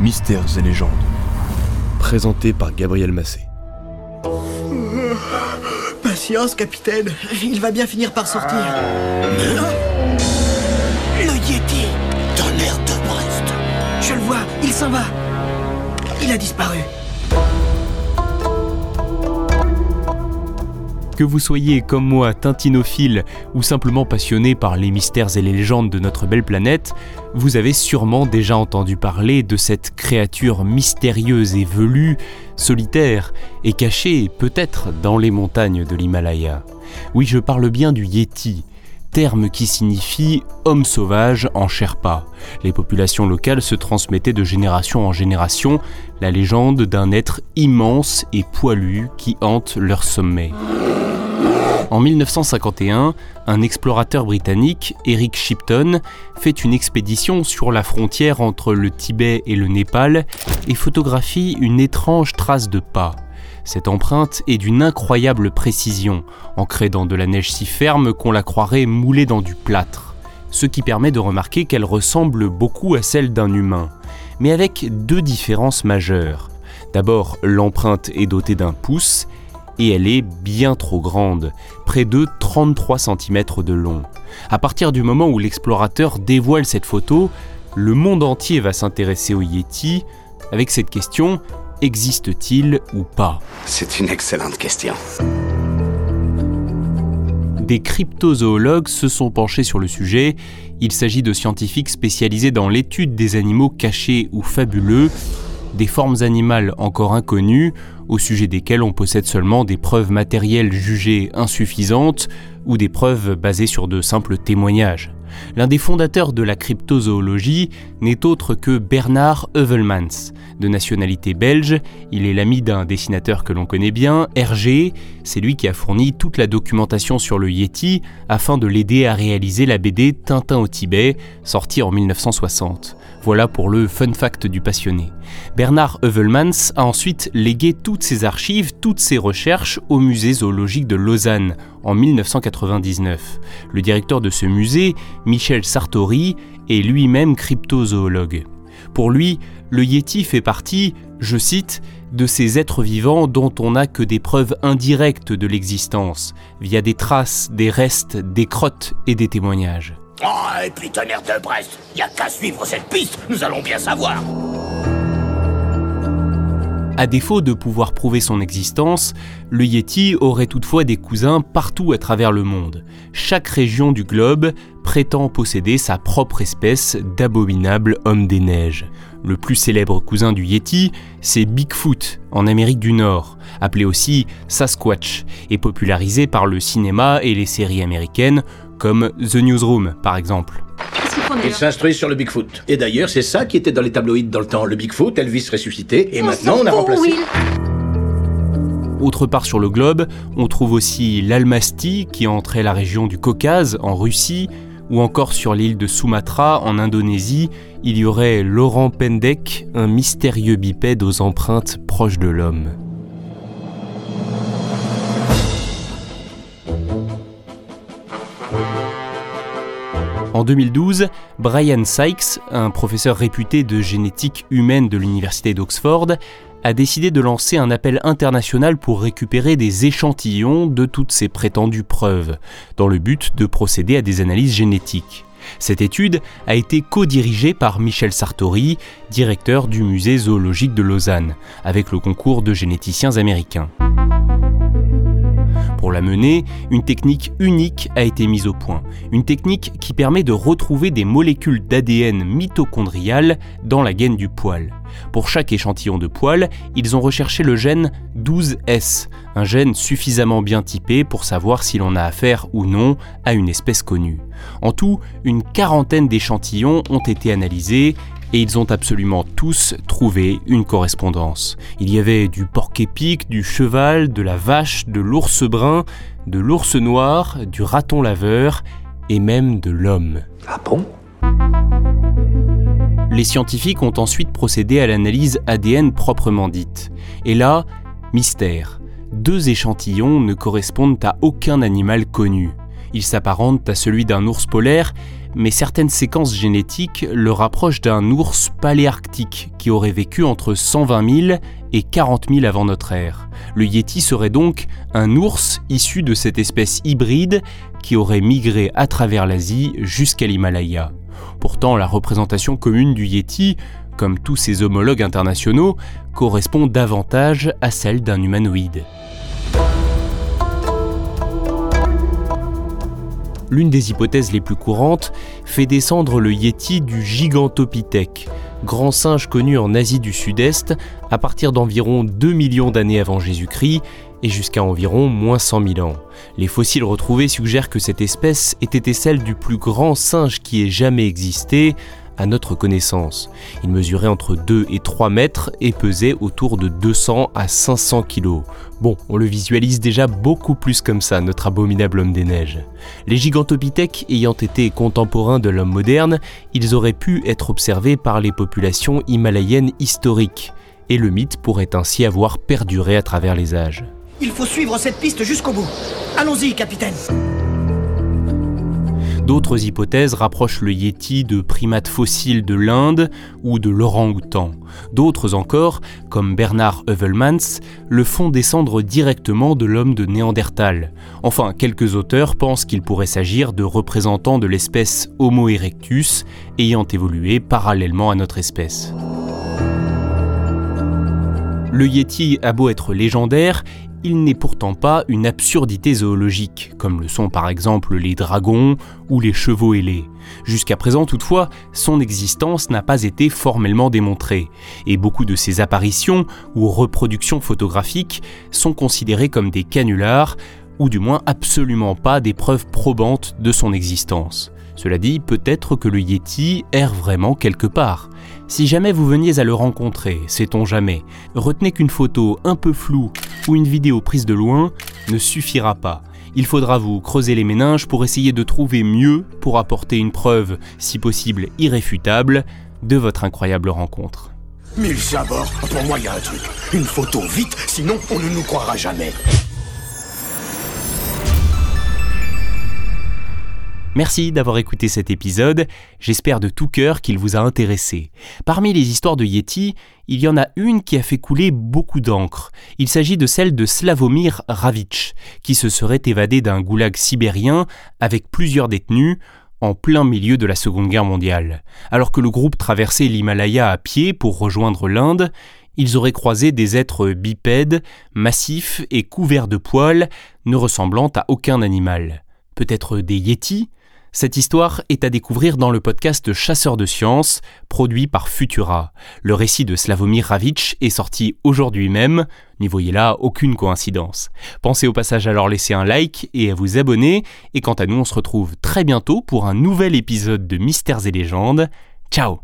Mystères et légendes. Présenté par Gabriel Massé. Patience, capitaine. Il va bien finir par sortir. Le Yeti Tonnerre de Brest Je le vois, il s'en va. Il a disparu. Que vous soyez comme moi tintinophile ou simplement passionné par les mystères et les légendes de notre belle planète, vous avez sûrement déjà entendu parler de cette créature mystérieuse et velue, solitaire et cachée peut-être dans les montagnes de l'Himalaya. Oui, je parle bien du Yeti, terme qui signifie homme sauvage en Sherpa. Les populations locales se transmettaient de génération en génération la légende d'un être immense et poilu qui hante leur sommet. En 1951, un explorateur britannique, Eric Shipton, fait une expédition sur la frontière entre le Tibet et le Népal et photographie une étrange trace de pas. Cette empreinte est d'une incroyable précision, ancrée dans de la neige si ferme qu'on la croirait moulée dans du plâtre, ce qui permet de remarquer qu'elle ressemble beaucoup à celle d'un humain, mais avec deux différences majeures. D'abord, l'empreinte est dotée d'un pouce et elle est bien trop grande, près de 33 cm de long. À partir du moment où l'explorateur dévoile cette photo, le monde entier va s'intéresser au Yeti avec cette question existe-t-il ou pas? C'est une excellente question. Des cryptozoologues se sont penchés sur le sujet. Il s'agit de scientifiques spécialisés dans l'étude des animaux cachés ou fabuleux, des formes animales encore inconnues au sujet desquelles on possède seulement des preuves matérielles jugées insuffisantes ou des preuves basées sur de simples témoignages. L'un des fondateurs de la cryptozoologie n'est autre que Bernard Heuvelmans. De nationalité belge, il est l'ami d'un dessinateur que l'on connaît bien, Hergé. C'est lui qui a fourni toute la documentation sur le Yeti afin de l'aider à réaliser la BD Tintin au Tibet, sortie en 1960. Voilà pour le fun fact du passionné. Bernard Heuvelmans a ensuite légué toutes ses archives, toutes ses recherches au musée zoologique de Lausanne en 1999. Le directeur de ce musée, Michel Sartori, est lui-même cryptozoologue. Pour lui, le Yeti fait partie, je cite, de ces êtres vivants dont on n'a que des preuves indirectes de l'existence, via des traces, des restes, des crottes et des témoignages. Oh, et puis tonnerre de Brest, y a qu'à suivre cette piste, nous allons bien savoir. À défaut de pouvoir prouver son existence, le Yeti aurait toutefois des cousins partout à travers le monde. Chaque région du globe prétend posséder sa propre espèce d'abominable homme des neiges. Le plus célèbre cousin du Yeti, c'est Bigfoot en Amérique du Nord, appelé aussi Sasquatch, et popularisé par le cinéma et les séries américaines comme The Newsroom par exemple. Il s'instruit sur le Bigfoot. Et d'ailleurs, c'est ça qui était dans les tabloïds dans le temps. Le Bigfoot, Elvis ressuscité, et maintenant on a remplacé. Autre part sur le globe, on trouve aussi l'Almasty qui entrait la région du Caucase en Russie, ou encore sur l'île de Sumatra en Indonésie, il y aurait Laurent Pendek, un mystérieux bipède aux empreintes proches de l'homme. En 2012, Brian Sykes, un professeur réputé de génétique humaine de l'université d'Oxford, a décidé de lancer un appel international pour récupérer des échantillons de toutes ces prétendues preuves, dans le but de procéder à des analyses génétiques. Cette étude a été co-dirigée par Michel Sartori, directeur du musée zoologique de Lausanne, avec le concours de généticiens américains. Pour la mener, une technique unique a été mise au point. Une technique qui permet de retrouver des molécules d'ADN mitochondriales dans la gaine du poil. Pour chaque échantillon de poil, ils ont recherché le gène 12S, un gène suffisamment bien typé pour savoir si l'on a affaire ou non à une espèce connue. En tout, une quarantaine d'échantillons ont été analysés et ils ont absolument tous trouvé une correspondance. Il y avait du porc-épic, du cheval, de la vache, de l'ours brun, de l'ours noir, du raton laveur et même de l'homme. Ah bon? Les scientifiques ont ensuite procédé à l'analyse ADN proprement dite. Et là, mystère. Deux échantillons ne correspondent à aucun animal connu. Ils s'apparentent à celui d'un ours polaire, mais certaines séquences génétiques le rapprochent d'un ours paléarctique qui aurait vécu entre 120 000 et 40 000 avant notre ère. Le Yeti serait donc un ours issu de cette espèce hybride qui aurait migré à travers l'Asie jusqu'à l'Himalaya. Pourtant, la représentation commune du Yeti, comme tous ses homologues internationaux, correspond davantage à celle d'un humanoïde. L'une des hypothèses les plus courantes fait descendre le Yeti du Gigantopithèque, grand singe connu en Asie du Sud-Est à partir d'environ 2 millions d'années avant Jésus-Christ et jusqu'à environ moins 100 000 ans. Les fossiles retrouvés suggèrent que cette espèce ait été celle du plus grand singe qui ait jamais existé, à notre connaissance. Il mesurait entre 2 et 3 mètres et pesait autour de 200 à 500 kilos. Bon, on le visualise déjà beaucoup plus comme ça, notre abominable homme des neiges. Les gigantopithèques ayant été contemporains de l'homme moderne, ils auraient pu être observés par les populations himalayennes historiques, et le mythe pourrait ainsi avoir perduré à travers les âges. Il faut suivre cette piste jusqu'au bout. Allons-y, capitaine. D'autres hypothèses rapprochent le yéti de primates fossiles de l'Inde ou de l'orang-outan. D'autres encore, comme Bernard Heuvelmans, le font descendre directement de l'homme de Néandertal. Enfin, quelques auteurs pensent qu'il pourrait s'agir de représentants de l'espèce Homo erectus ayant évolué parallèlement à notre espèce. Le Yeti a beau être légendaire, il n'est pourtant pas une absurdité zoologique, comme le sont par exemple les dragons ou les chevaux ailés. Jusqu'à présent toutefois, son existence n'a pas été formellement démontrée, et beaucoup de ses apparitions ou reproductions photographiques sont considérées comme des canulars, ou du moins absolument pas des preuves probantes de son existence. Cela dit, peut-être que le Yeti erre vraiment quelque part. Si jamais vous veniez à le rencontrer, sait-on jamais, retenez qu'une photo un peu floue ou une vidéo prise de loin ne suffira pas. Il faudra vous creuser les méninges pour essayer de trouver mieux pour apporter une preuve, si possible irréfutable, de votre incroyable rencontre. Mille sabords, pour moi il y a un truc. Une photo vite, sinon on ne nous croira jamais. Merci d'avoir écouté cet épisode, j'espère de tout cœur qu'il vous a intéressé. Parmi les histoires de Yeti, il y en a une qui a fait couler beaucoup d'encre. Il s'agit de celle de Slavomir Ravitch, qui se serait évadé d'un goulag sibérien avec plusieurs détenus en plein milieu de la Seconde Guerre mondiale. Alors que le groupe traversait l'Himalaya à pied pour rejoindre l'Inde, ils auraient croisé des êtres bipèdes, massifs et couverts de poils, ne ressemblant à aucun animal. Peut-être des yétis cette histoire est à découvrir dans le podcast Chasseurs de sciences, produit par Futura. Le récit de Slavomir Ravitch est sorti aujourd'hui même, n'y voyez là aucune coïncidence. Pensez au passage à leur laisser un like et à vous abonner, et quant à nous on se retrouve très bientôt pour un nouvel épisode de Mystères et légendes. Ciao